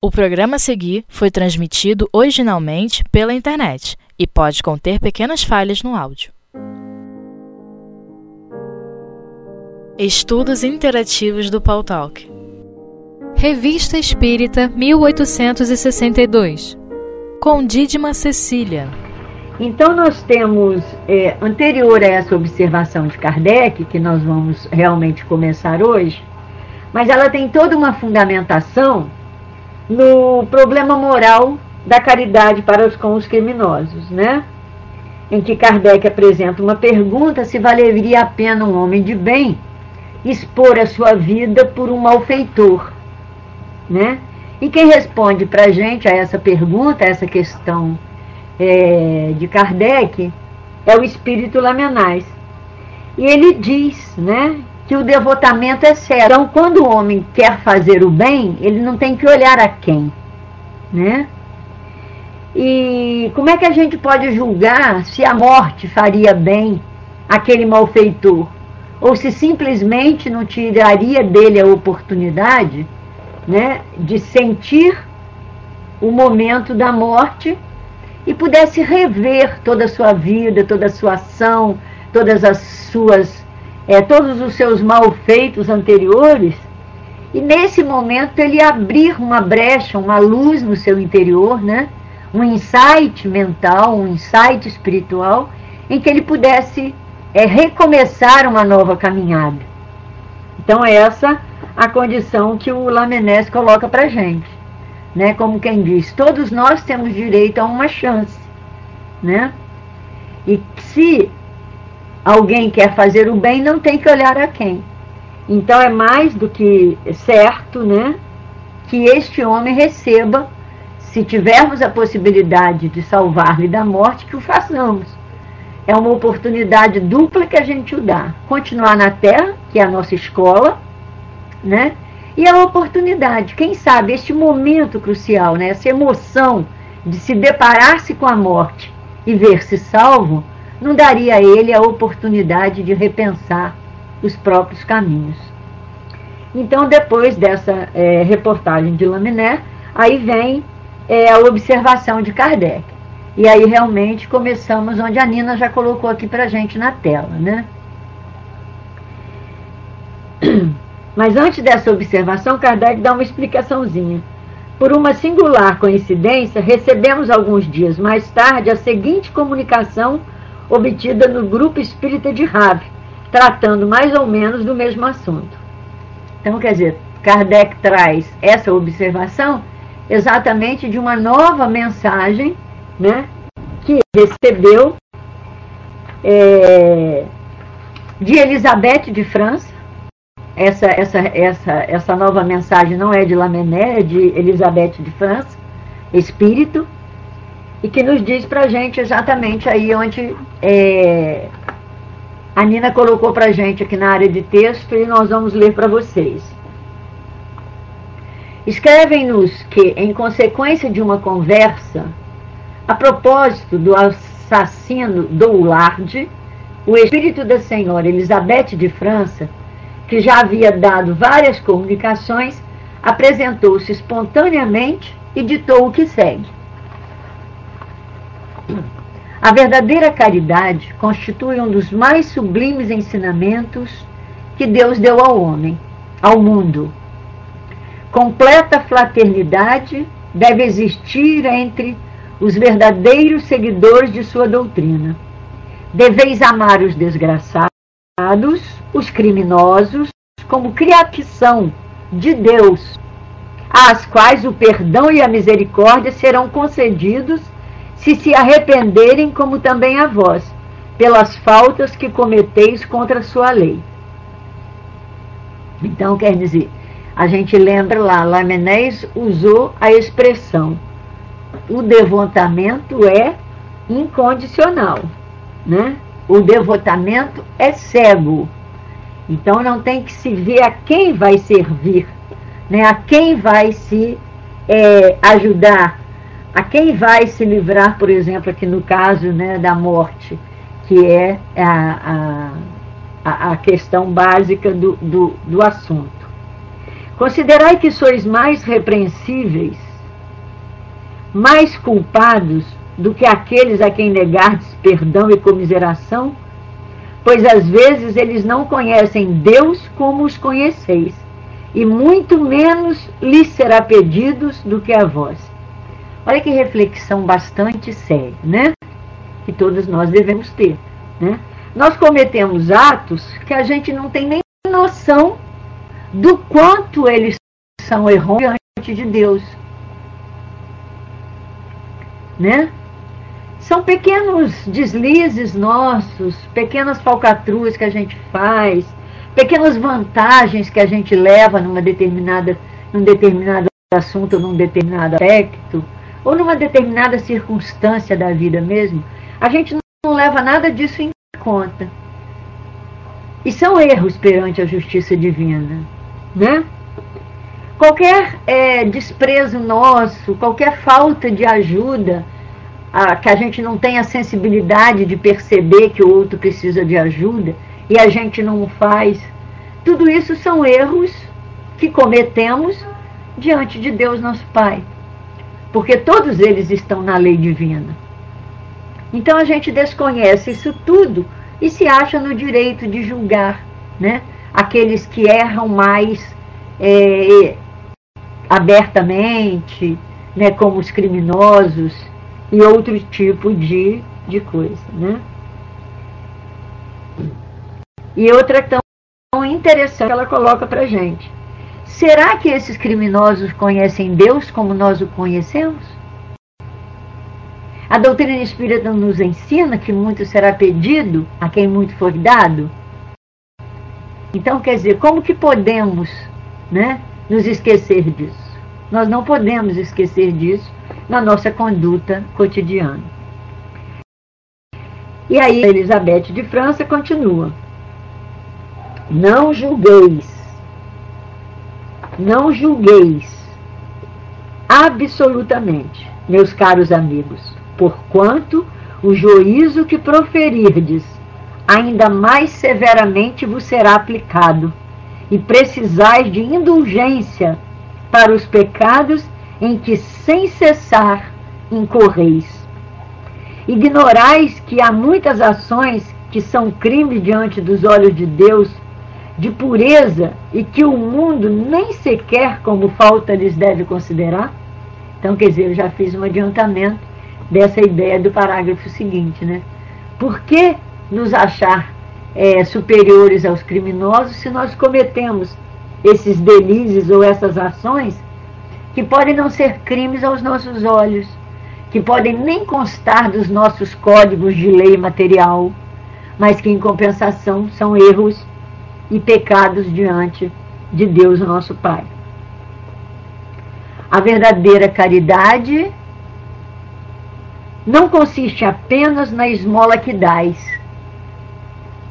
O programa a seguir foi transmitido originalmente pela internet e pode conter pequenas falhas no áudio. Estudos Interativos do Paul Talk. Revista Espírita 1862 Com Dídima Cecília. Então nós temos, é, anterior a essa observação de Kardec, que nós vamos realmente começar hoje, mas ela tem toda uma fundamentação no problema moral da caridade para os, com os criminosos, né? Em que Kardec apresenta uma pergunta se valeria a pena um homem de bem expor a sua vida por um malfeitor, né? E quem responde para a gente a essa pergunta, a essa questão é, de Kardec, é o Espírito Lamenais. E ele diz, né, que o devotamento é sério. Então, quando o homem quer fazer o bem, ele não tem que olhar a quem, né? E como é que a gente pode julgar se a morte faria bem aquele malfeitor? Ou se simplesmente não tiraria dele a oportunidade né, de sentir o momento da morte e pudesse rever toda a sua vida, toda a sua ação, todas as suas é, todos os seus malfeitos anteriores, e nesse momento ele abrir uma brecha, uma luz no seu interior, né? um insight mental, um insight espiritual, em que ele pudesse é, recomeçar uma nova caminhada. Então, essa a condição que o Lamenés coloca para gente. Né? Como quem diz, todos nós temos direito a uma chance. Né? E se alguém quer fazer o bem, não tem que olhar a quem. Então é mais do que certo, né, que este homem receba, se tivermos a possibilidade de salvar-lhe da morte, que o façamos. É uma oportunidade dupla que a gente o dá. Continuar na Terra, que é a nossa escola, né? E a oportunidade, quem sabe, este momento crucial, né? essa emoção de se deparar-se com a morte e ver-se salvo, não daria a ele a oportunidade de repensar os próprios caminhos. Então, depois dessa é, reportagem de Laminé, aí vem é, a observação de Kardec. E aí realmente começamos onde a Nina já colocou aqui para gente na tela, né? Mas antes dessa observação, Kardec dá uma explicaçãozinha. Por uma singular coincidência, recebemos alguns dias mais tarde a seguinte comunicação obtida no grupo espírita de Rave, tratando mais ou menos do mesmo assunto. Então, quer dizer, Kardec traz essa observação exatamente de uma nova mensagem né, que recebeu é, de Elizabeth de França. Essa, essa, essa, essa nova mensagem não é de Lamennais, é de Elizabeth de França, espírito, e que nos diz para gente exatamente aí onde é, a Nina colocou para gente aqui na área de texto e nós vamos ler para vocês. Escrevem-nos que, em consequência de uma conversa, a propósito do assassino Doulard, o espírito da senhora Elizabeth de França, que já havia dado várias comunicações, apresentou-se espontaneamente e ditou o que segue. A verdadeira caridade constitui um dos mais sublimes ensinamentos que Deus deu ao homem, ao mundo. Completa fraternidade deve existir entre os verdadeiros seguidores de sua doutrina. Deveis amar os desgraçados, os criminosos, como criação de Deus, às quais o perdão e a misericórdia serão concedidos se se arrependerem, como também a vós, pelas faltas que cometeis contra a sua lei. Então, quer dizer, a gente lembra lá, Lamenés usou a expressão, o devotamento é incondicional, né? O devotamento é cego. Então não tem que se ver a quem vai servir, né? a quem vai se é, ajudar, a quem vai se livrar, por exemplo, aqui no caso né, da morte, que é a, a, a questão básica do, do, do assunto. Considerai que sois mais repreensíveis mais culpados do que aqueles a quem negardes perdão e comiseração? Pois às vezes eles não conhecem Deus como os conheceis, e muito menos lhes será pedidos do que a vós. Olha que reflexão bastante séria, né? Que todos nós devemos ter, né? Nós cometemos atos que a gente não tem nem noção do quanto eles são errôneos diante de Deus. Né? São pequenos deslizes nossos, pequenas falcatruas que a gente faz, pequenas vantagens que a gente leva numa determinada, num determinado assunto, num determinado aspecto, ou numa determinada circunstância da vida mesmo. A gente não leva nada disso em conta. E são erros perante a justiça divina, né? Qualquer é, desprezo nosso, qualquer falta de ajuda, a, que a gente não tenha sensibilidade de perceber que o outro precisa de ajuda e a gente não faz, tudo isso são erros que cometemos diante de Deus nosso Pai. Porque todos eles estão na lei divina. Então a gente desconhece isso tudo e se acha no direito de julgar né, aqueles que erram mais é, abertamente, né, como os criminosos e outro tipo de, de coisa. Né? E outra tão interessante que ela coloca para gente. Será que esses criminosos conhecem Deus como nós o conhecemos? A doutrina espírita nos ensina que muito será pedido a quem muito for dado. Então, quer dizer, como que podemos né, nos esquecer disso. Nós não podemos esquecer disso na nossa conduta cotidiana. E aí, Elizabeth de França continua: Não julgueis, não julgueis absolutamente, meus caros amigos, porquanto o juízo que proferirdes ainda mais severamente vos será aplicado e precisais de indulgência para os pecados em que sem cessar incorreis. Ignorais que há muitas ações que são crimes diante dos olhos de Deus, de pureza, e que o mundo nem sequer como falta lhes deve considerar? Então, quer dizer, eu já fiz um adiantamento dessa ideia do parágrafo seguinte, né? Por que nos achar é, superiores aos criminosos se nós cometemos esses delírios ou essas ações que podem não ser crimes aos nossos olhos, que podem nem constar dos nossos códigos de lei material, mas que em compensação são erros e pecados diante de Deus, nosso Pai. A verdadeira caridade não consiste apenas na esmola que dais,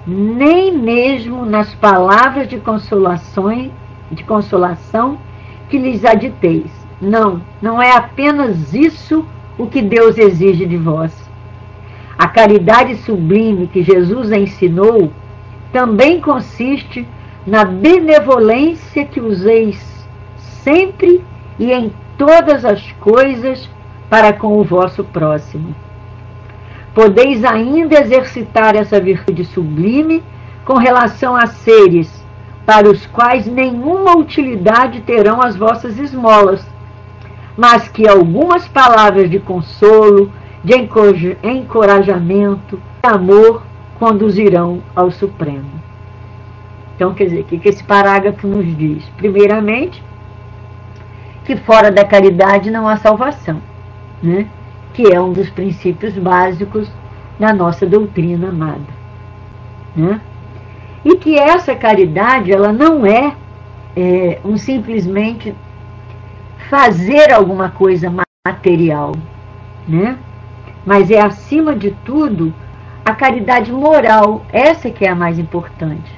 nem mesmo nas palavras de consolação, de consolação que lhes aditeis. Não, não é apenas isso o que Deus exige de vós. A caridade sublime que Jesus ensinou também consiste na benevolência que useis sempre e em todas as coisas para com o vosso próximo. Podeis ainda exercitar essa virtude sublime com relação a seres para os quais nenhuma utilidade terão as vossas esmolas, mas que algumas palavras de consolo, de encorajamento, de amor conduzirão ao Supremo. Então, quer dizer, o que esse parágrafo nos diz? Primeiramente, que fora da caridade não há salvação. Né? que é um dos princípios básicos da nossa doutrina amada. Né? E que essa caridade, ela não é, é um simplesmente fazer alguma coisa material, né? mas é, acima de tudo, a caridade moral, essa que é a mais importante.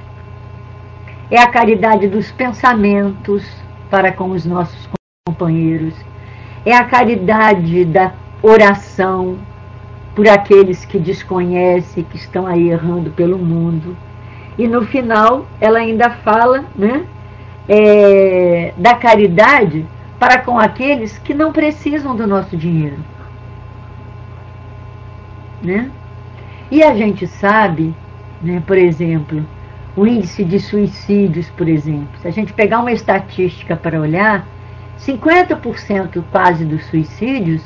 É a caridade dos pensamentos para com os nossos companheiros, é a caridade da oração por aqueles que desconhecem, que estão aí errando pelo mundo. E no final, ela ainda fala né, é, da caridade para com aqueles que não precisam do nosso dinheiro. Né? E a gente sabe, né, por exemplo, o índice de suicídios, por exemplo. Se a gente pegar uma estatística para olhar, 50% quase dos suicídios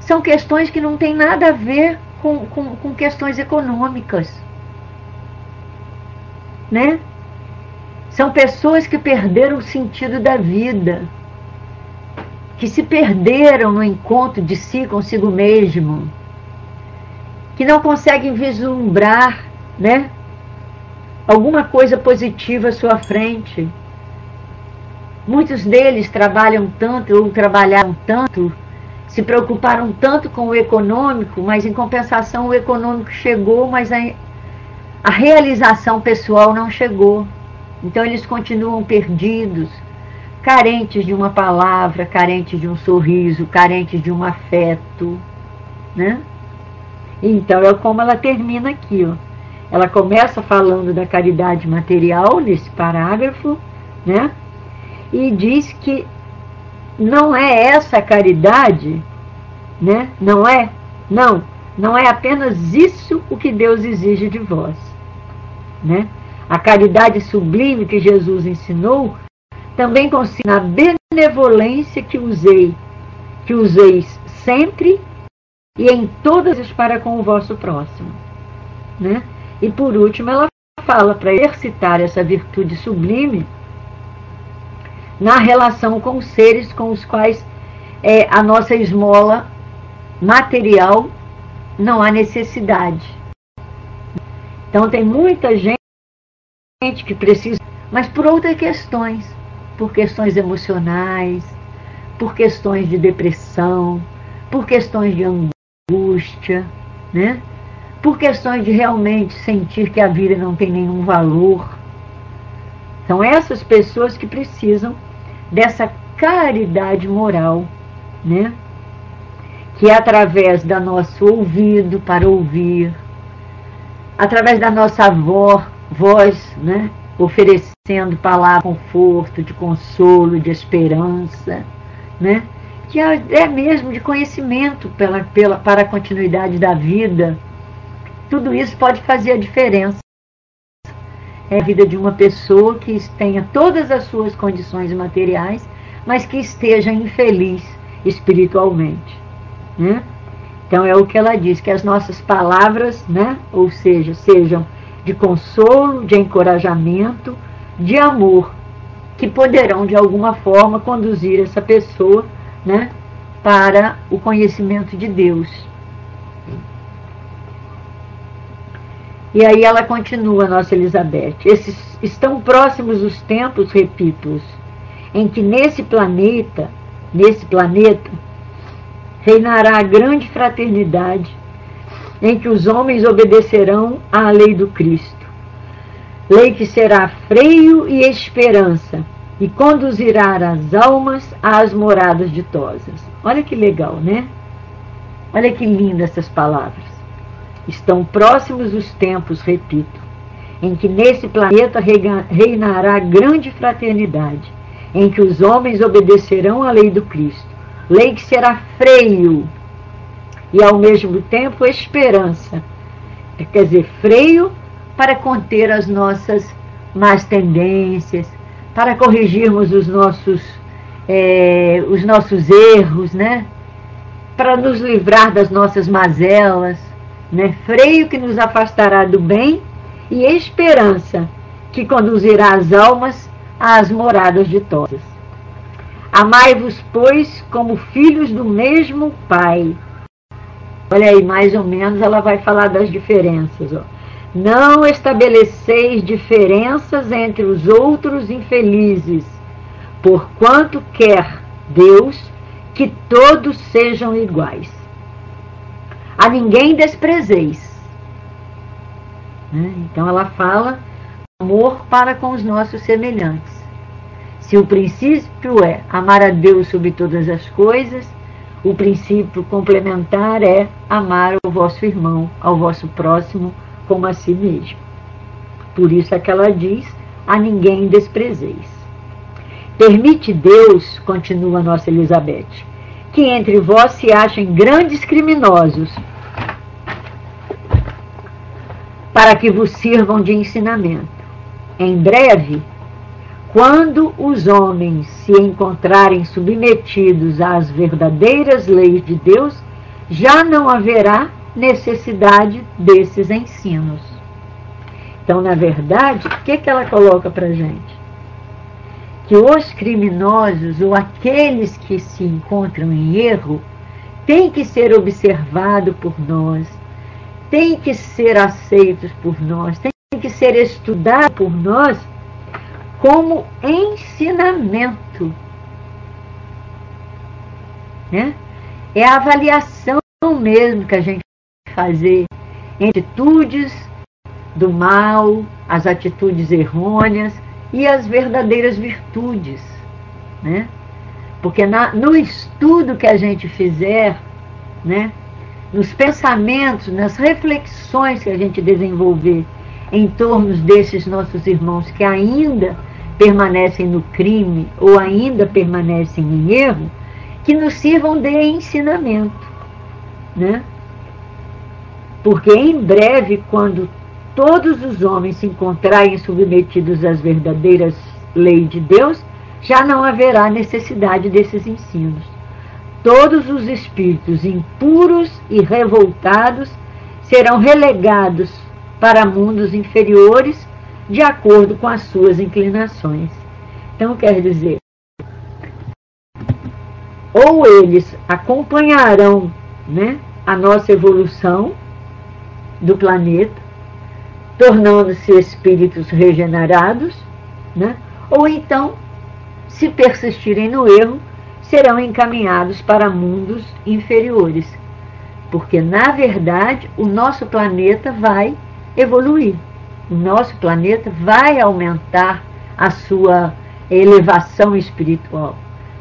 são questões que não têm nada a ver com, com, com questões econômicas. Né? São pessoas que perderam o sentido da vida, que se perderam no encontro de si consigo mesmo, que não conseguem vislumbrar, né, alguma coisa positiva à sua frente. Muitos deles trabalham tanto ou trabalharam tanto, se preocuparam tanto com o econômico, mas em compensação o econômico chegou, mas a, a realização pessoal não chegou. Então eles continuam perdidos, carentes de uma palavra, carentes de um sorriso, carentes de um afeto, né? Então é como ela termina aqui, ó. Ela começa falando da caridade material nesse parágrafo, né? E diz que não é essa caridade, né? Não é, não, não é apenas isso o que Deus exige de vós, né? A caridade sublime que Jesus ensinou também consiste na benevolência que usei, que useis sempre e em todas as para com o vosso próximo. Né? E por último, ela fala para exercitar essa virtude sublime na relação com os seres com os quais é, a nossa esmola material não há necessidade. Então tem muita gente que precisa, mas por outras questões por questões emocionais, por questões de depressão, por questões de angústia, né? por questões de realmente sentir que a vida não tem nenhum valor. São essas pessoas que precisam dessa caridade moral, né? que é através da nosso ouvido para ouvir, através da nossa voz, né? oferecendo palavra de conforto, de consolo, de esperança, né? Que é, é mesmo de conhecimento pela, pela, para a continuidade da vida. Tudo isso pode fazer a diferença. É a vida de uma pessoa que tenha todas as suas condições materiais, mas que esteja infeliz espiritualmente. Né? Então é o que ela diz, que as nossas palavras, né, ou seja, sejam de consolo, de encorajamento, de amor, que poderão de alguma forma conduzir essa pessoa né, para o conhecimento de Deus. E aí ela continua, nossa Elizabeth. Esses estão próximos os tempos, repito-os, em que nesse planeta, nesse planeta, reinará a grande fraternidade em que os homens obedecerão à lei do Cristo. Lei que será freio e esperança e conduzirá as almas às moradas ditosas. Olha que legal, né? Olha que lindas essas palavras. Estão próximos os tempos, repito, em que nesse planeta reinará grande fraternidade, em que os homens obedecerão à lei do Cristo. Lei que será freio e ao mesmo tempo esperança. Quer dizer, freio para conter as nossas más tendências, para corrigirmos os nossos, é, os nossos erros, né? para nos livrar das nossas mazelas, né? freio que nos afastará do bem e esperança que conduzirá as almas às moradas ditosas. Amai-vos, pois, como filhos do mesmo Pai Olha aí, mais ou menos ela vai falar das diferenças. Ó. Não estabeleceis diferenças entre os outros infelizes, porquanto quer Deus que todos sejam iguais. A ninguém desprezeis. Né? Então ela fala amor para com os nossos semelhantes. Se o princípio é amar a Deus sobre todas as coisas, o princípio complementar é amar o vosso irmão, ao vosso próximo, como a si mesmo. Por isso é que ela diz, a ninguém desprezeis. Permite Deus, continua nossa Elizabeth, que entre vós se achem grandes criminosos, para que vos sirvam de ensinamento. Em breve, quando os homens se encontrarem submetidos às verdadeiras leis de Deus, já não haverá necessidade desses ensinos. Então, na verdade, o que, que ela coloca para gente? Que os criminosos ou aqueles que se encontram em erro têm que ser observados por nós, têm que ser aceitos por nós, têm que ser estudados por nós como ensinamento. Né? É a avaliação mesmo que a gente fazer atitudes do mal, as atitudes errôneas e as verdadeiras virtudes. Né? Porque na, no estudo que a gente fizer, né, nos pensamentos, nas reflexões que a gente desenvolver em torno desses nossos irmãos que ainda permanecem no crime ou ainda permanecem em erro, que nos sirvam de ensinamento. Né? Porque em breve, quando todos os homens se encontrarem submetidos às verdadeiras leis de Deus, já não haverá necessidade desses ensinos. Todos os espíritos impuros e revoltados serão relegados para mundos inferiores de acordo com as suas inclinações. Então, quer dizer, ou eles acompanharão né, a nossa evolução do planeta, tornando-se espíritos regenerados, né? ou então, se persistirem no erro, serão encaminhados para mundos inferiores. Porque, na verdade, o nosso planeta vai evoluir. O nosso planeta vai aumentar a sua elevação espiritual.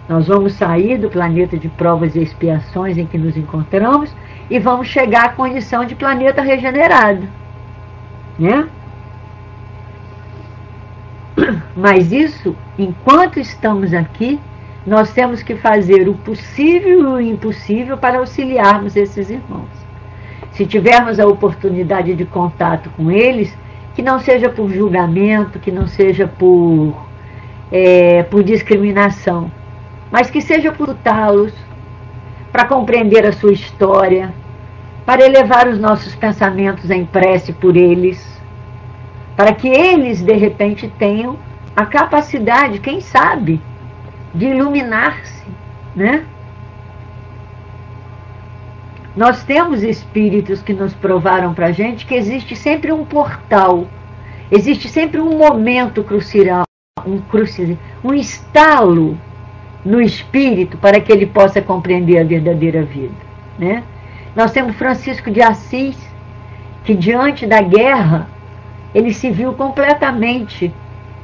Nós vamos sair do planeta de provas e expiações em que nos encontramos e vamos chegar à condição de planeta regenerado. Né? Mas isso, enquanto estamos aqui, nós temos que fazer o possível e o impossível para auxiliarmos esses irmãos. Se tivermos a oportunidade de contato com eles, que não seja por julgamento, que não seja por, é, por discriminação, mas que seja por lutá-los, para compreender a sua história, para elevar os nossos pensamentos em prece por eles, para que eles, de repente, tenham a capacidade, quem sabe, de iluminar-se, né? Nós temos espíritos que nos provaram para a gente que existe sempre um portal, existe sempre um momento crucial, um, crucial, um estalo no espírito para que ele possa compreender a verdadeira vida, né? Nós temos Francisco de Assis, que diante da guerra, ele se viu completamente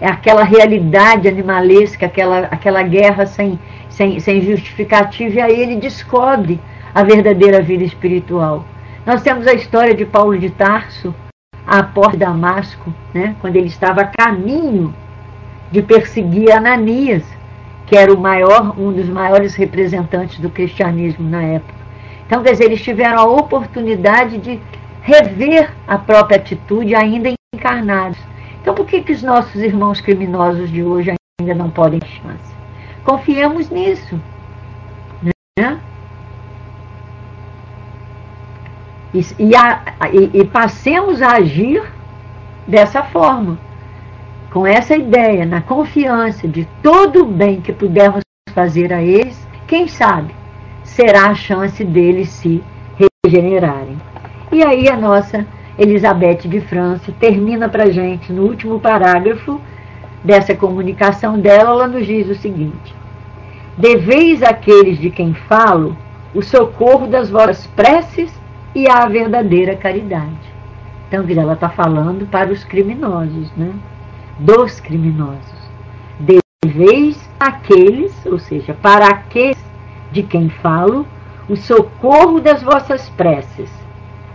aquela realidade animalesca, aquela, aquela guerra sem, sem, sem justificativa, e aí ele descobre a verdadeira vida espiritual. Nós temos a história de Paulo de Tarso, à porta de Damasco, né, quando ele estava a caminho de perseguir Ananias, que era o maior, um dos maiores representantes do cristianismo na época. Então, quer dizer, eles tiveram a oportunidade de rever a própria atitude ainda encarnados. Então, por que, que os nossos irmãos criminosos de hoje ainda não podem ter chance? Confiemos nisso. Né? E, e, a, e, e passemos a agir dessa forma, com essa ideia, na confiança de todo o bem que pudermos fazer a eles, quem sabe será a chance deles se regenerarem. E aí a nossa Elizabeth de França termina para gente, no último parágrafo dessa comunicação dela, ela nos diz o seguinte: Deveis àqueles de quem falo o socorro das vossas preces e a verdadeira caridade. Então, ela está falando para os criminosos, né? Dos criminosos. Deveis àqueles, ou seja, para aqueles de quem falo, o socorro das vossas preces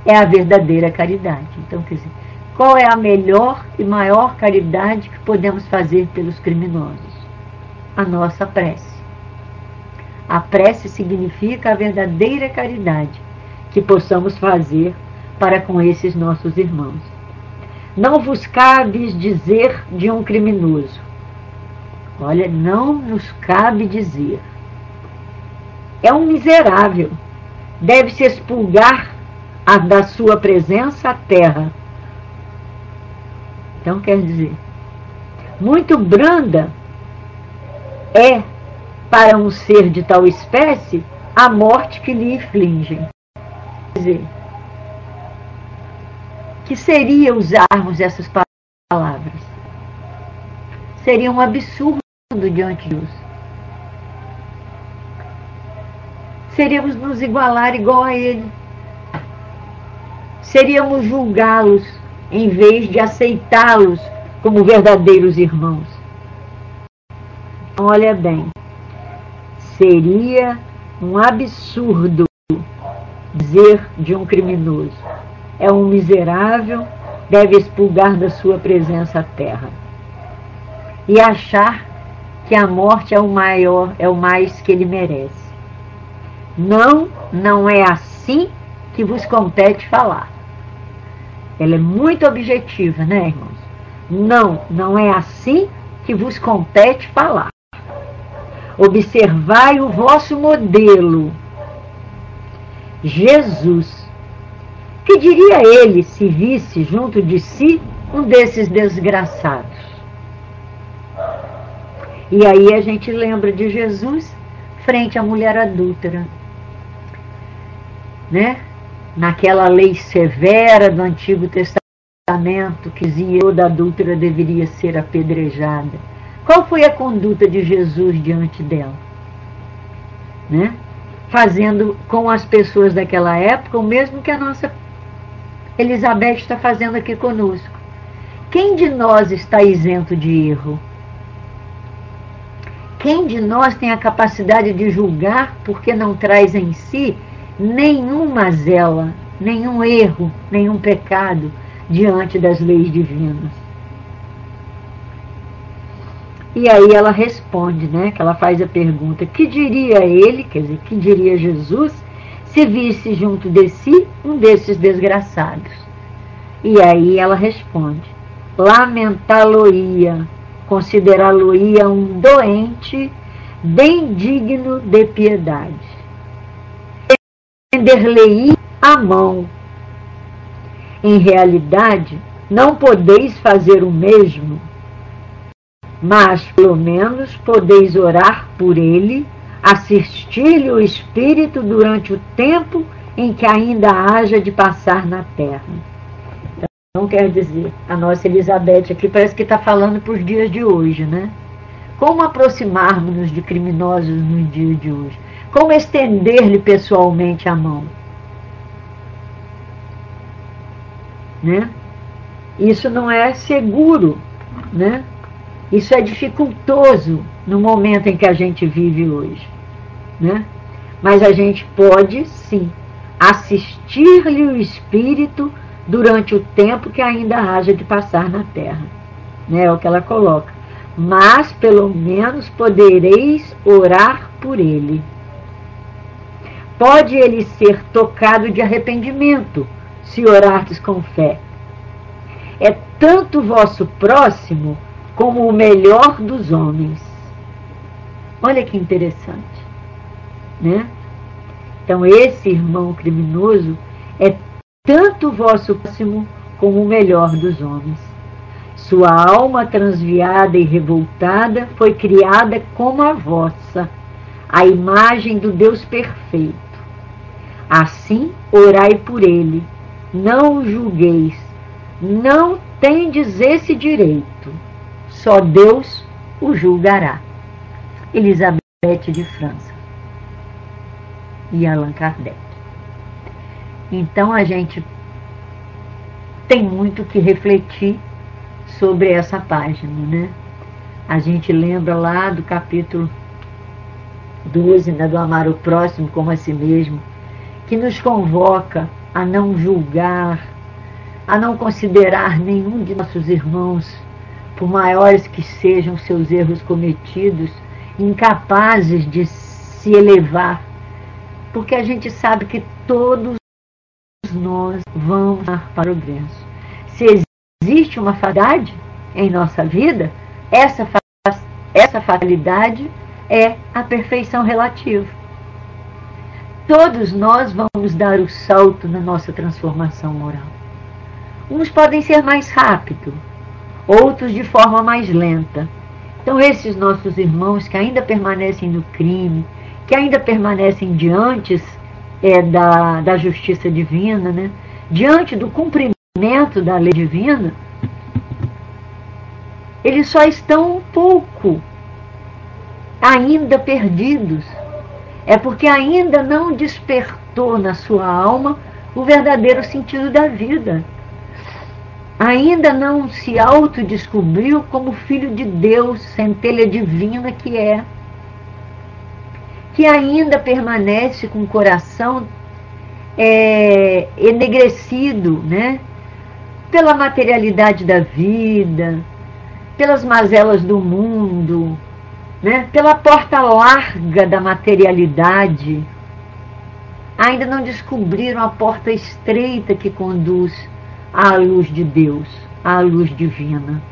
é a verdadeira caridade. Então, quer dizer, qual é a melhor e maior caridade que podemos fazer pelos criminosos? a nossa prece. A prece significa a verdadeira caridade que possamos fazer para com esses nossos irmãos. Não vos cabe dizer de um criminoso. Olha, não nos cabe dizer. É um miserável. Deve-se expulgar a, da sua presença a terra. Então quer dizer, muito branda é para um ser de tal espécie a morte que lhe infligem. Quer dizer, que seria usarmos essas palavras? Seria um absurdo diante de Deus. Seríamos nos igualar igual a Ele. Seríamos julgá-los em vez de aceitá-los como verdadeiros irmãos. Olha bem, seria um absurdo dizer de um criminoso: é um miserável, deve expulgar da sua presença a terra. E achar que a morte é o maior, é o mais que ele merece. Não, não é assim que vos compete falar. Ela é muito objetiva, né, irmãos? Não, não é assim que vos compete falar. Observai o vosso modelo. Jesus que diria ele se visse junto de si um desses desgraçados? E aí a gente lembra de Jesus frente à mulher adúltera. Né? Naquela lei severa do Antigo Testamento que dizia toda adúltera deveria ser apedrejada. Qual foi a conduta de Jesus diante dela? Né? Fazendo com as pessoas daquela época o mesmo que a nossa Elizabeth está fazendo aqui conosco. Quem de nós está isento de erro? Quem de nós tem a capacidade de julgar porque não traz em si nenhuma mazela, nenhum erro, nenhum pecado diante das leis divinas? E aí ela responde, né? Que ela faz a pergunta: que diria ele, quer dizer, que diria Jesus se visse junto de si um desses desgraçados. E aí ela responde: lamentá-lo-ia, considerá-lo-ia um doente bem digno de piedade. Estender-lhe a mão. Em realidade, não podeis fazer o mesmo, mas pelo menos podeis orar por ele assistir-lhe o Espírito durante o tempo em que ainda haja de passar na terra. Então, quer dizer, a nossa Elizabeth aqui parece que está falando para os dias de hoje, né? Como aproximarmos-nos de criminosos no dia de hoje? Como estender-lhe pessoalmente a mão? Né? Isso não é seguro, né? Isso é dificultoso no momento em que a gente vive hoje. Né? Mas a gente pode, sim, assistir-lhe o Espírito durante o tempo que ainda haja de passar na terra. Né? É o que ela coloca. Mas, pelo menos, podereis orar por ele. Pode ele ser tocado de arrependimento, se orardes com fé. É tanto vosso próximo como o melhor dos homens. Olha que interessante, né? Então, esse irmão criminoso é tanto vosso próximo como o melhor dos homens. Sua alma transviada e revoltada foi criada como a vossa, a imagem do Deus perfeito. Assim, orai por ele, não o julgueis, não tendes esse direito só Deus o julgará. Elizabeth de França e Allan Kardec. Então a gente tem muito que refletir sobre essa página, né? A gente lembra lá do capítulo 12, né, do amar o próximo como a si mesmo, que nos convoca a não julgar, a não considerar nenhum de nossos irmãos por maiores que sejam seus erros cometidos, incapazes de se elevar, porque a gente sabe que todos nós vamos para o progresso. Se existe uma fatalidade em nossa vida, essa, essa fatalidade é a perfeição relativa. Todos nós vamos dar o salto na nossa transformação moral. Uns podem ser mais rápido, outros de forma mais lenta. Então, esses nossos irmãos que ainda permanecem no crime, que ainda permanecem diante é, da, da justiça divina, né? diante do cumprimento da lei divina, eles só estão um pouco ainda perdidos. É porque ainda não despertou na sua alma o verdadeiro sentido da vida ainda não se autodescobriu como filho de Deus, centelha divina que é, que ainda permanece com o coração é, enegrecido, né? Pela materialidade da vida, pelas mazelas do mundo, né? pela porta larga da materialidade, ainda não descobriram a porta estreita que conduz à luz de Deus, à luz divina.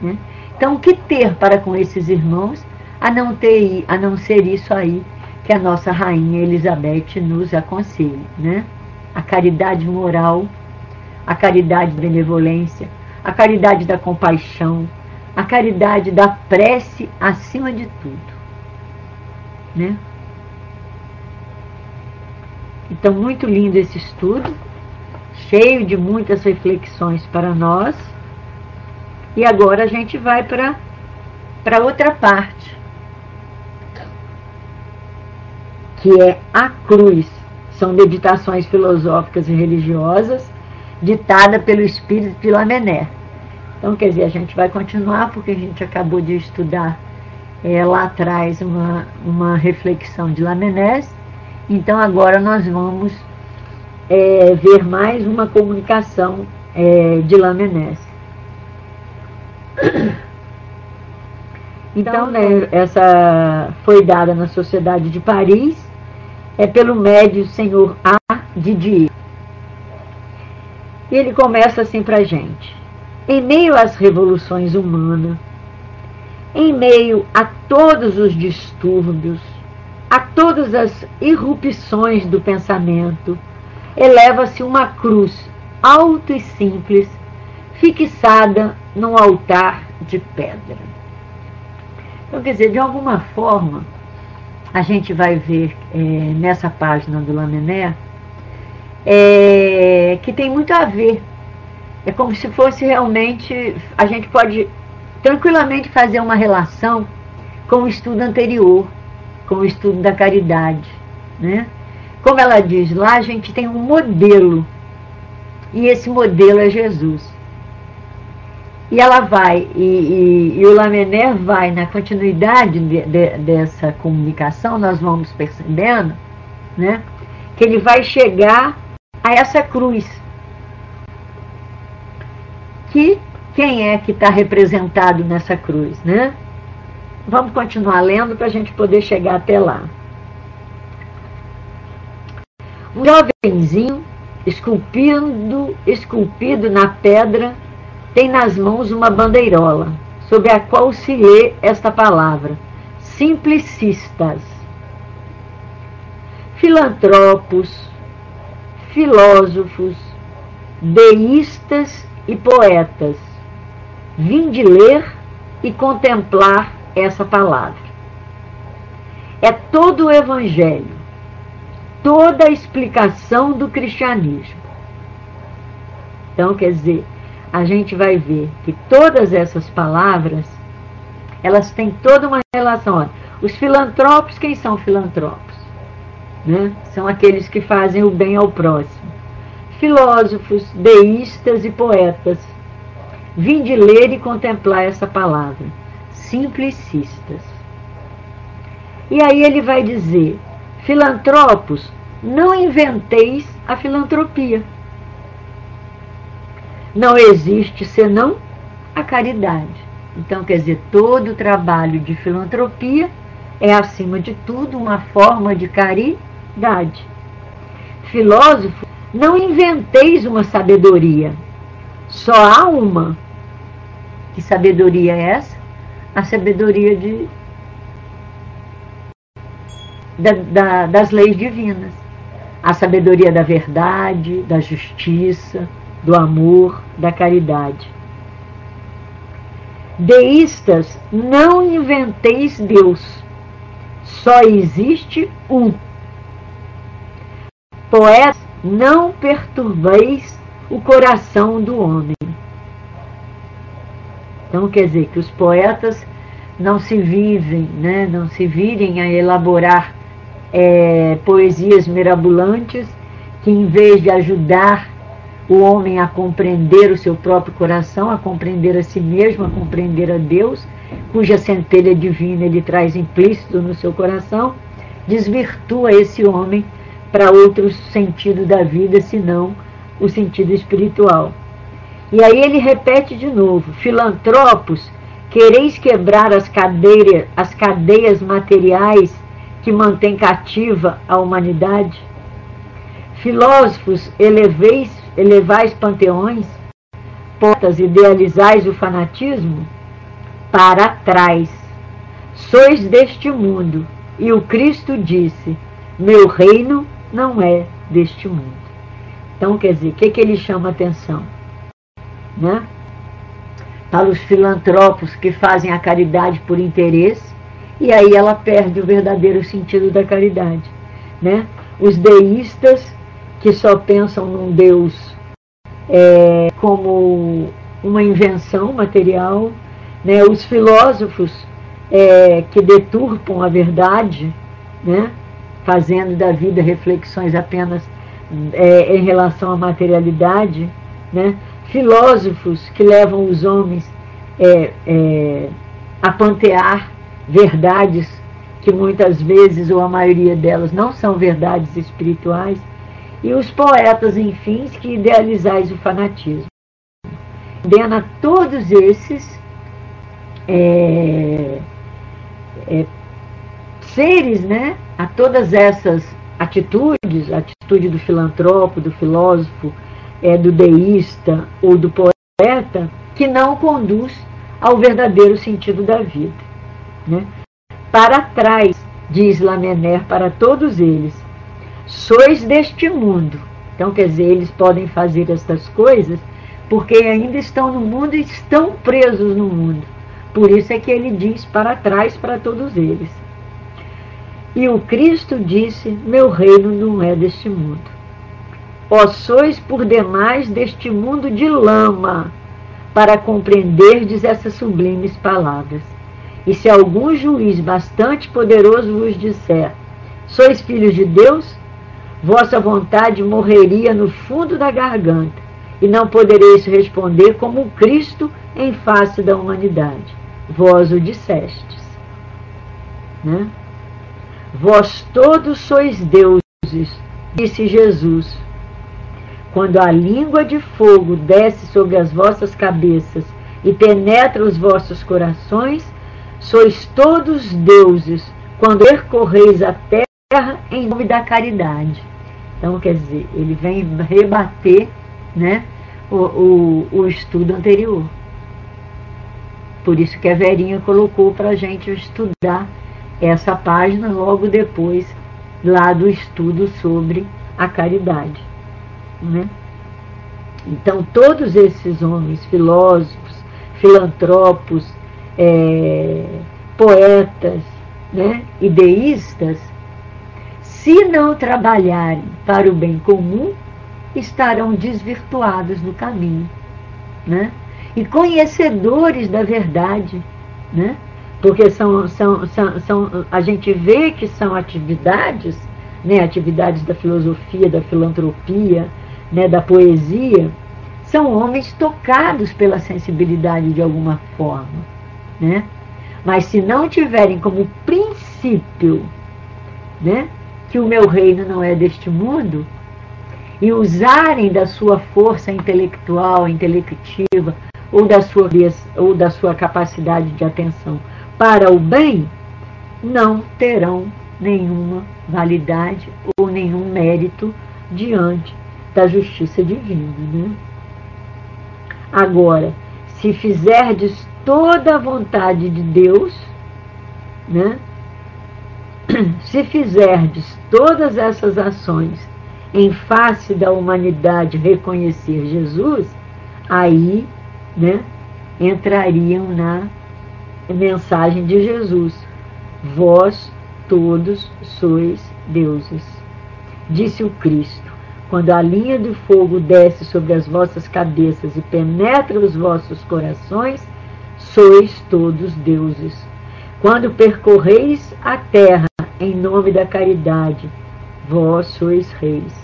Né? Então, o que ter para com esses irmãos, a não, ter, a não ser isso aí que a nossa rainha Elizabeth nos aconselha, né? A caridade moral, a caridade da benevolência, a caridade da compaixão, a caridade da prece acima de tudo, né? Então, muito lindo esse estudo cheio de muitas reflexões para nós. E agora a gente vai para outra parte, que é a cruz. São meditações filosóficas e religiosas ditada pelo espírito de Lamennais. Então, quer dizer, a gente vai continuar porque a gente acabou de estudar é, lá atrás uma, uma reflexão de Lamennais. Então, agora nós vamos é, ver mais uma comunicação é, de Lamennais. Então, né, essa foi dada na Sociedade de Paris, é pelo médio senhor A. Didier. E ele começa assim para a gente. Em meio às revoluções humanas, em meio a todos os distúrbios, a todas as irrupções do pensamento, eleva-se uma cruz alta e simples, fixada num altar de pedra. Então, quer dizer, de alguma forma, a gente vai ver é, nessa página do Lamené é, que tem muito a ver. É como se fosse realmente. A gente pode tranquilamente fazer uma relação com o estudo anterior, com o estudo da caridade. Né? Como ela diz lá, a gente tem um modelo. E esse modelo é Jesus. E ela vai, e, e, e o Lamener vai na continuidade de, de, dessa comunicação, nós vamos percebendo, né, que ele vai chegar a essa cruz. Que quem é que está representado nessa cruz, né? Vamos continuar lendo para a gente poder chegar até lá. Um jovenzinho, esculpindo, esculpido na pedra, tem nas mãos uma bandeirola, sobre a qual se lê esta palavra: simplicistas. Filantropos, filósofos, deístas e poetas, vinde ler e contemplar essa palavra. É todo o Evangelho toda a explicação do cristianismo. Então, quer dizer, a gente vai ver que todas essas palavras, elas têm toda uma relação. Olha, os filantropos, quem são filantropos? Né? São aqueles que fazem o bem ao próximo. Filósofos, deístas e poetas. Vim de ler e contemplar essa palavra. Simplicistas. E aí ele vai dizer: filantropos não inventeis a filantropia. Não existe senão a caridade. Então, quer dizer, todo o trabalho de filantropia é, acima de tudo, uma forma de caridade. Filósofo, não inventeis uma sabedoria, só há uma. Que sabedoria é essa? A sabedoria de, da, da, das leis divinas. A sabedoria da verdade, da justiça, do amor, da caridade. Deístas, não inventeis Deus, só existe um. Poetas, não perturbeis o coração do homem. Então quer dizer que os poetas não se vivem, né, não se virem a elaborar é, poesias mirabolantes que em vez de ajudar o homem a compreender o seu próprio coração, a compreender a si mesmo, a compreender a Deus, cuja centelha divina ele traz implícito no seu coração, desvirtua esse homem para outro sentido da vida, senão o sentido espiritual. E aí ele repete de novo: filantropos, quereis quebrar as, cadeiras, as cadeias materiais que mantêm cativa a humanidade? Filósofos, eleveis elevais panteões, portas idealizais o fanatismo, para trás. Sois deste mundo, e o Cristo disse: Meu reino não é deste mundo. Então, quer dizer, o que, que ele chama atenção? Né? Para os filantropos que fazem a caridade por interesse, e aí ela perde o verdadeiro sentido da caridade. Né? Os deístas que só pensam num Deus é, como uma invenção material, né? os filósofos é, que deturpam a verdade, né? fazendo da vida reflexões apenas é, em relação à materialidade, né? filósofos que levam os homens é, é, a pantear verdades que muitas vezes, ou a maioria delas, não são verdades espirituais, e os poetas, enfim, que idealizais o fanatismo. Condena todos esses é, é, seres, né, a todas essas atitudes, a atitude do filantropo, do filósofo, é, do deísta ou do poeta, que não conduz ao verdadeiro sentido da vida. Né? Para trás, diz Lamennais para todos eles, sois deste mundo. Então, quer dizer, eles podem fazer estas coisas porque ainda estão no mundo e estão presos no mundo. Por isso é que ele diz para trás para todos eles. E o Cristo disse: Meu reino não é deste mundo. Ó sois por demais deste mundo de lama, para compreenderdes essas sublimes palavras. E se algum juiz bastante poderoso vos disser: Sois filhos de Deus, vossa vontade morreria no fundo da garganta, e não podereis responder como Cristo em face da humanidade. Vós o dissestes. Né? Vós todos sois deuses, disse Jesus. Quando a língua de fogo desce sobre as vossas cabeças e penetra os vossos corações, sois todos deuses quando percorreis a terra em nome da caridade. Então, quer dizer, ele vem rebater né, o, o, o estudo anterior. Por isso que a Verinha colocou para a gente estudar essa página logo depois lá do estudo sobre a caridade. Né? Então, todos esses homens, filósofos, filantropos, é, poetas, né, ideístas, se não trabalharem para o bem comum, estarão desvirtuados no caminho. Né? E conhecedores da verdade, né? porque são, são, são, são, a gente vê que são atividades, né? atividades da filosofia, da filantropia, né? da poesia, são homens tocados pela sensibilidade de alguma forma. Né? Mas se não tiverem como princípio né, que o meu reino não é deste mundo, e usarem da sua força intelectual, intelectiva, ou da sua, ou da sua capacidade de atenção para o bem, não terão nenhuma validade ou nenhum mérito diante da justiça divina. Né? Agora, se fizerdes toda a vontade de Deus, né? se fizerdes todas essas ações em face da humanidade reconhecer Jesus, aí né, entrariam na mensagem de Jesus. Vós todos sois deuses. Disse o Cristo: quando a linha de fogo desce sobre as vossas cabeças e penetra os vossos corações, sois todos deuses. Quando percorreis a terra em nome da caridade, vós sois reis.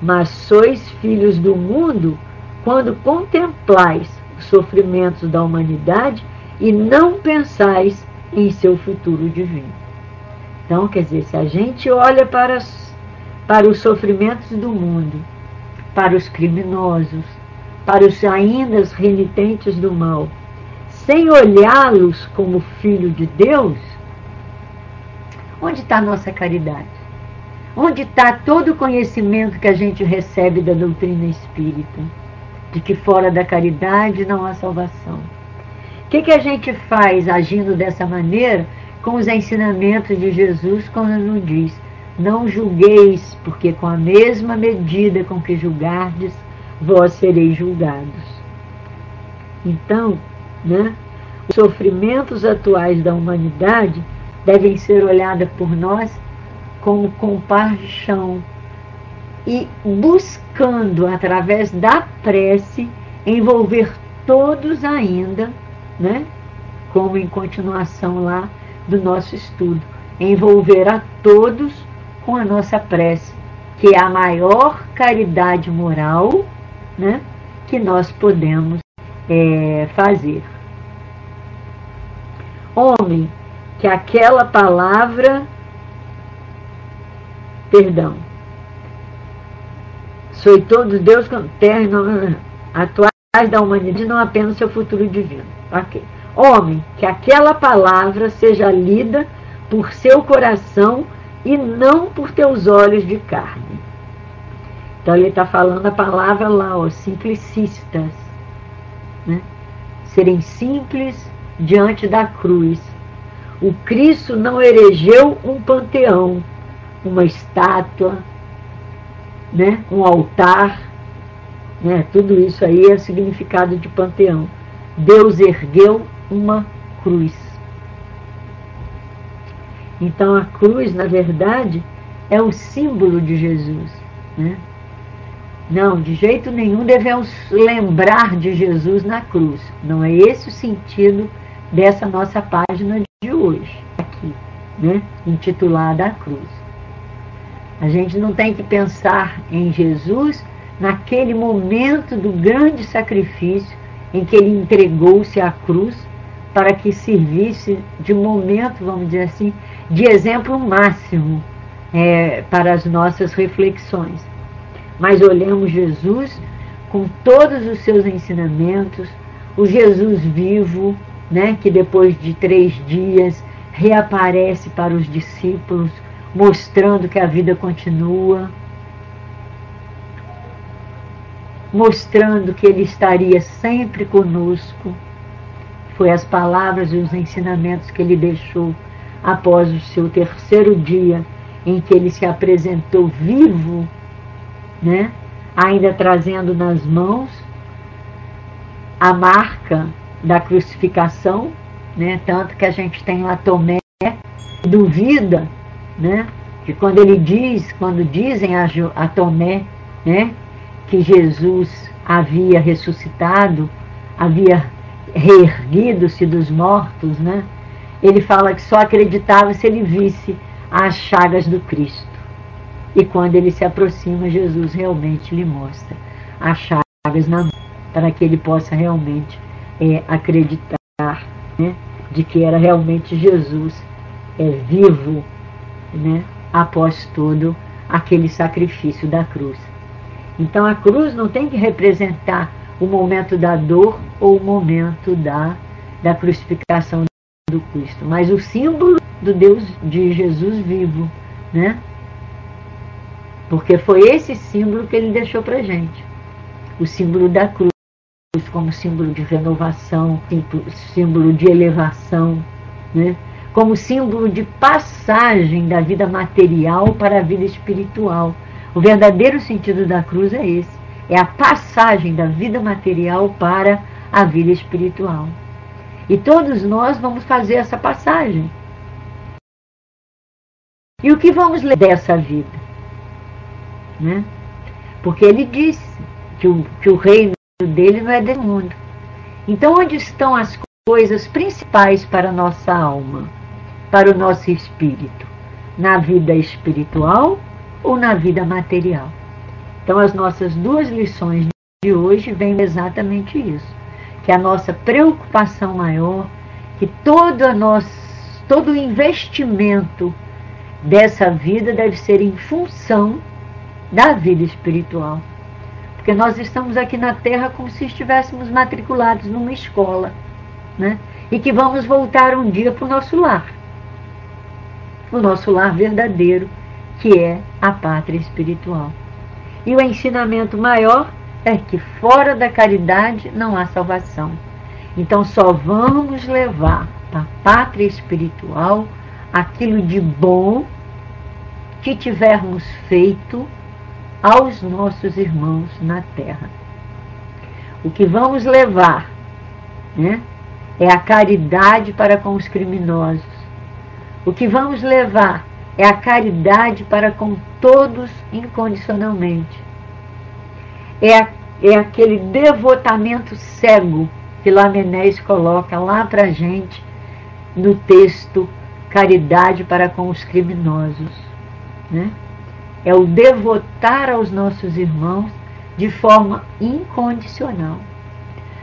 Mas sois filhos do mundo quando contemplais os sofrimentos da humanidade e não pensais em seu futuro divino. Então, quer dizer, se a gente olha para, para os sofrimentos do mundo, para os criminosos, para os ainda renitentes do mal, sem olhá-los como filho de Deus, onde está a nossa caridade? Onde está todo o conhecimento que a gente recebe da doutrina espírita? De que fora da caridade não há salvação. O que, que a gente faz agindo dessa maneira com os ensinamentos de Jesus quando nos diz não julgueis, porque com a mesma medida com que julgardes, vós sereis julgados. Então, né, os sofrimentos atuais da humanidade devem ser olhados por nós como compaixão e buscando, através da prece, envolver todos ainda, né, como em continuação lá do nosso estudo, envolver a todos com a nossa prece, que é a maior caridade moral né, que nós podemos é, fazer. Homem, que aquela palavra, perdão, sois todos Deus, terra e atuais da humanidade, não apenas seu futuro divino. Ok. Homem, que aquela palavra seja lida por seu coração e não por teus olhos de carne. Então ele está falando a palavra lá, ó, simplicistas. Né? Serem simples diante da cruz. O Cristo não elegeu um panteão, uma estátua, né? um altar. Né? Tudo isso aí é significado de panteão. Deus ergueu uma cruz. Então a cruz, na verdade, é o símbolo de Jesus. Né? Não, de jeito nenhum devemos lembrar de Jesus na cruz. Não é esse o sentido dessa nossa página de hoje, aqui, né? intitulada A Cruz. A gente não tem que pensar em Jesus naquele momento do grande sacrifício em que ele entregou-se à cruz para que servisse de momento, vamos dizer assim, de exemplo máximo é, para as nossas reflexões. Mas olhamos Jesus com todos os seus ensinamentos, o Jesus vivo, né, que depois de três dias reaparece para os discípulos, mostrando que a vida continua, mostrando que Ele estaria sempre conosco. Foi as palavras e os ensinamentos que Ele deixou após o seu terceiro dia, em que Ele se apresentou vivo, né? ainda trazendo nas mãos a marca da crucificação, né? tanto que a gente tem lá Tomé, duvida, né? que quando ele diz, quando dizem a, a Tomé, né? que Jesus havia ressuscitado, havia reerguido-se dos mortos, né? Ele fala que só acreditava se ele visse as chagas do Cristo. E quando ele se aproxima, Jesus realmente lhe mostra as chagas na mão, para que ele possa realmente é, acreditar né, de que era realmente Jesus é, vivo né, após todo aquele sacrifício da cruz. Então a cruz não tem que representar o momento da dor ou o momento da, da crucificação do Cristo, mas o símbolo do Deus de Jesus vivo, né? Porque foi esse símbolo que ele deixou para gente, o símbolo da cruz como símbolo de renovação, símbolo de elevação, né? como símbolo de passagem da vida material para a vida espiritual. O verdadeiro sentido da cruz é esse: é a passagem da vida material para a vida espiritual. E todos nós vamos fazer essa passagem. E o que vamos ler dessa vida? Né? Porque ele disse que o, que o reino dele não é desse mundo. Então, onde estão as coisas principais para a nossa alma, para o nosso espírito? Na vida espiritual ou na vida material? Então, as nossas duas lições de hoje vêm exatamente isso. Que a nossa preocupação maior, que todo, nosso, todo o investimento dessa vida deve ser em função da vida espiritual. Porque nós estamos aqui na Terra como se estivéssemos matriculados numa escola, né? E que vamos voltar um dia para o nosso lar. O nosso lar verdadeiro, que é a pátria espiritual. E o ensinamento maior é que fora da caridade não há salvação. Então só vamos levar para a pátria espiritual aquilo de bom que tivermos feito aos nossos irmãos na terra. O que vamos levar né, é a caridade para com os criminosos. O que vamos levar é a caridade para com todos incondicionalmente. É, é aquele devotamento cego que Lamenés coloca lá para gente no texto Caridade para com os criminosos. Né? É o devotar aos nossos irmãos de forma incondicional,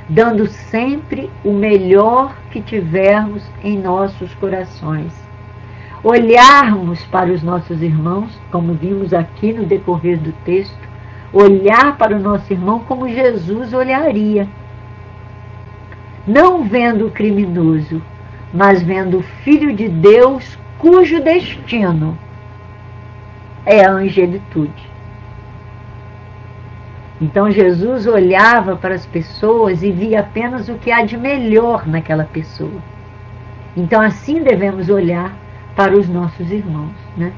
dando sempre o melhor que tivermos em nossos corações. Olharmos para os nossos irmãos, como vimos aqui no decorrer do texto, olhar para o nosso irmão como Jesus olharia. Não vendo o criminoso, mas vendo o Filho de Deus cujo destino é a angelitude. Então Jesus olhava para as pessoas e via apenas o que há de melhor naquela pessoa. Então assim devemos olhar para os nossos irmãos, né?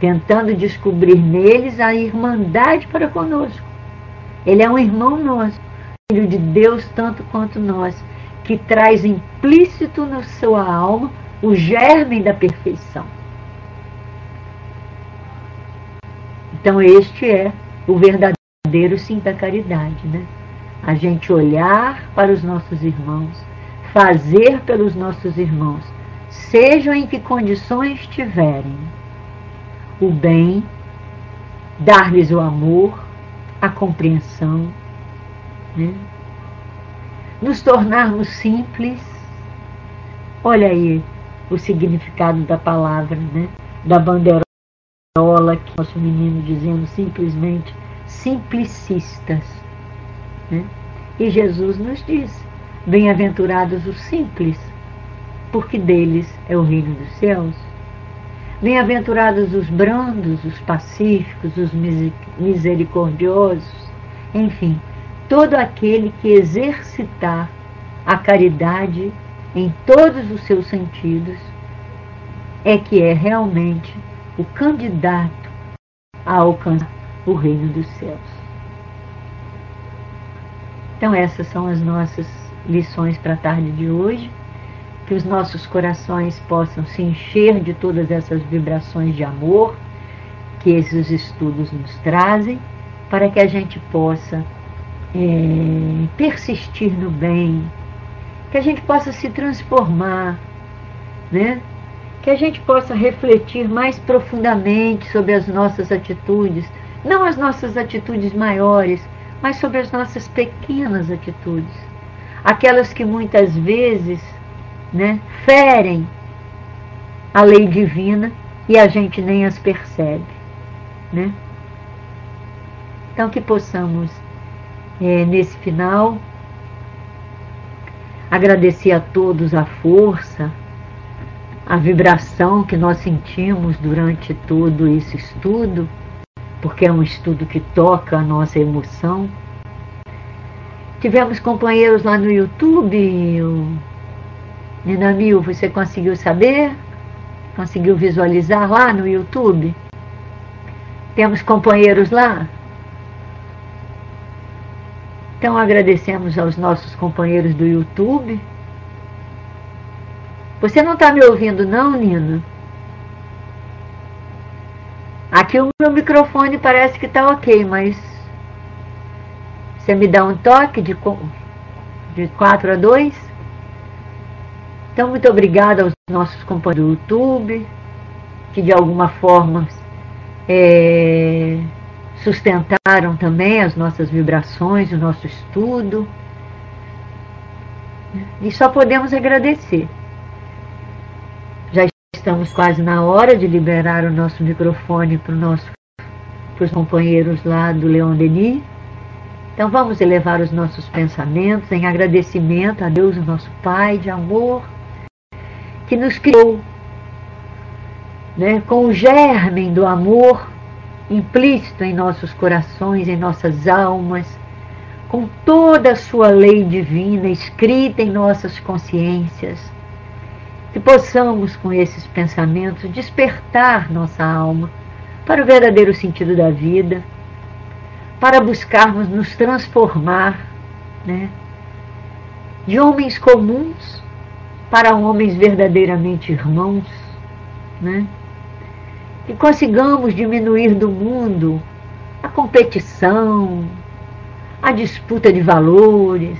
tentando descobrir neles a irmandade para conosco. Ele é um irmão nosso, filho de Deus tanto quanto nós, que traz implícito na sua alma o germe da perfeição. Então, este é o verdadeiro sim da caridade, né? A gente olhar para os nossos irmãos, fazer pelos nossos irmãos, sejam em que condições estiverem, o bem, dar-lhes o amor, a compreensão, né? nos tornarmos simples. Olha aí o significado da palavra, né? da bandeira que nosso menino dizendo simplesmente simplicistas. Né? E Jesus nos diz: Bem-aventurados os simples, porque deles é o reino dos céus. Bem-aventurados os brandos, os pacíficos, os misericordiosos, enfim, todo aquele que exercitar a caridade em todos os seus sentidos é que é realmente o candidato a alcançar o reino dos céus. Então, essas são as nossas lições para a tarde de hoje. Que os nossos corações possam se encher de todas essas vibrações de amor que esses estudos nos trazem, para que a gente possa é, persistir no bem, que a gente possa se transformar, né? Que a gente possa refletir mais profundamente sobre as nossas atitudes, não as nossas atitudes maiores, mas sobre as nossas pequenas atitudes, aquelas que muitas vezes né, ferem a lei divina e a gente nem as percebe. Né? Então, que possamos é, nesse final. Agradecer a todos a força, a vibração que nós sentimos durante todo esse estudo, porque é um estudo que toca a nossa emoção. Tivemos companheiros lá no YouTube. Nina Mil, você conseguiu saber? Conseguiu visualizar lá no YouTube? Temos companheiros lá? Então agradecemos aos nossos companheiros do YouTube. Você não está me ouvindo não, Nina? Aqui o meu microfone parece que está ok, mas você me dá um toque de, de 4 a 2? Então, muito obrigada aos nossos companheiros do YouTube, que de alguma forma é, sustentaram também as nossas vibrações, o nosso estudo. E só podemos agradecer. Estamos quase na hora de liberar o nosso microfone para, nosso, os companheiros lá do Leon Denis. Então vamos elevar os nossos pensamentos em agradecimento a Deus, o nosso Pai de amor, que nos criou né, com o germen do amor implícito em nossos corações, em nossas almas, com toda a sua lei divina escrita em nossas consciências, que possamos, com esses pensamentos, despertar nossa alma para o verdadeiro sentido da vida, para buscarmos nos transformar né, de homens comuns para homens verdadeiramente irmãos, né? que consigamos diminuir do mundo a competição, a disputa de valores,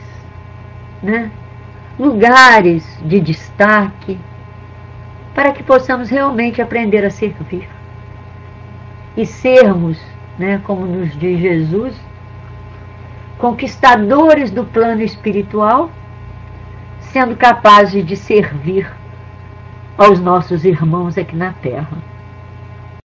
né? Lugares de destaque, para que possamos realmente aprender a servir e sermos, né, como nos diz Jesus, conquistadores do plano espiritual, sendo capazes de servir aos nossos irmãos aqui na Terra.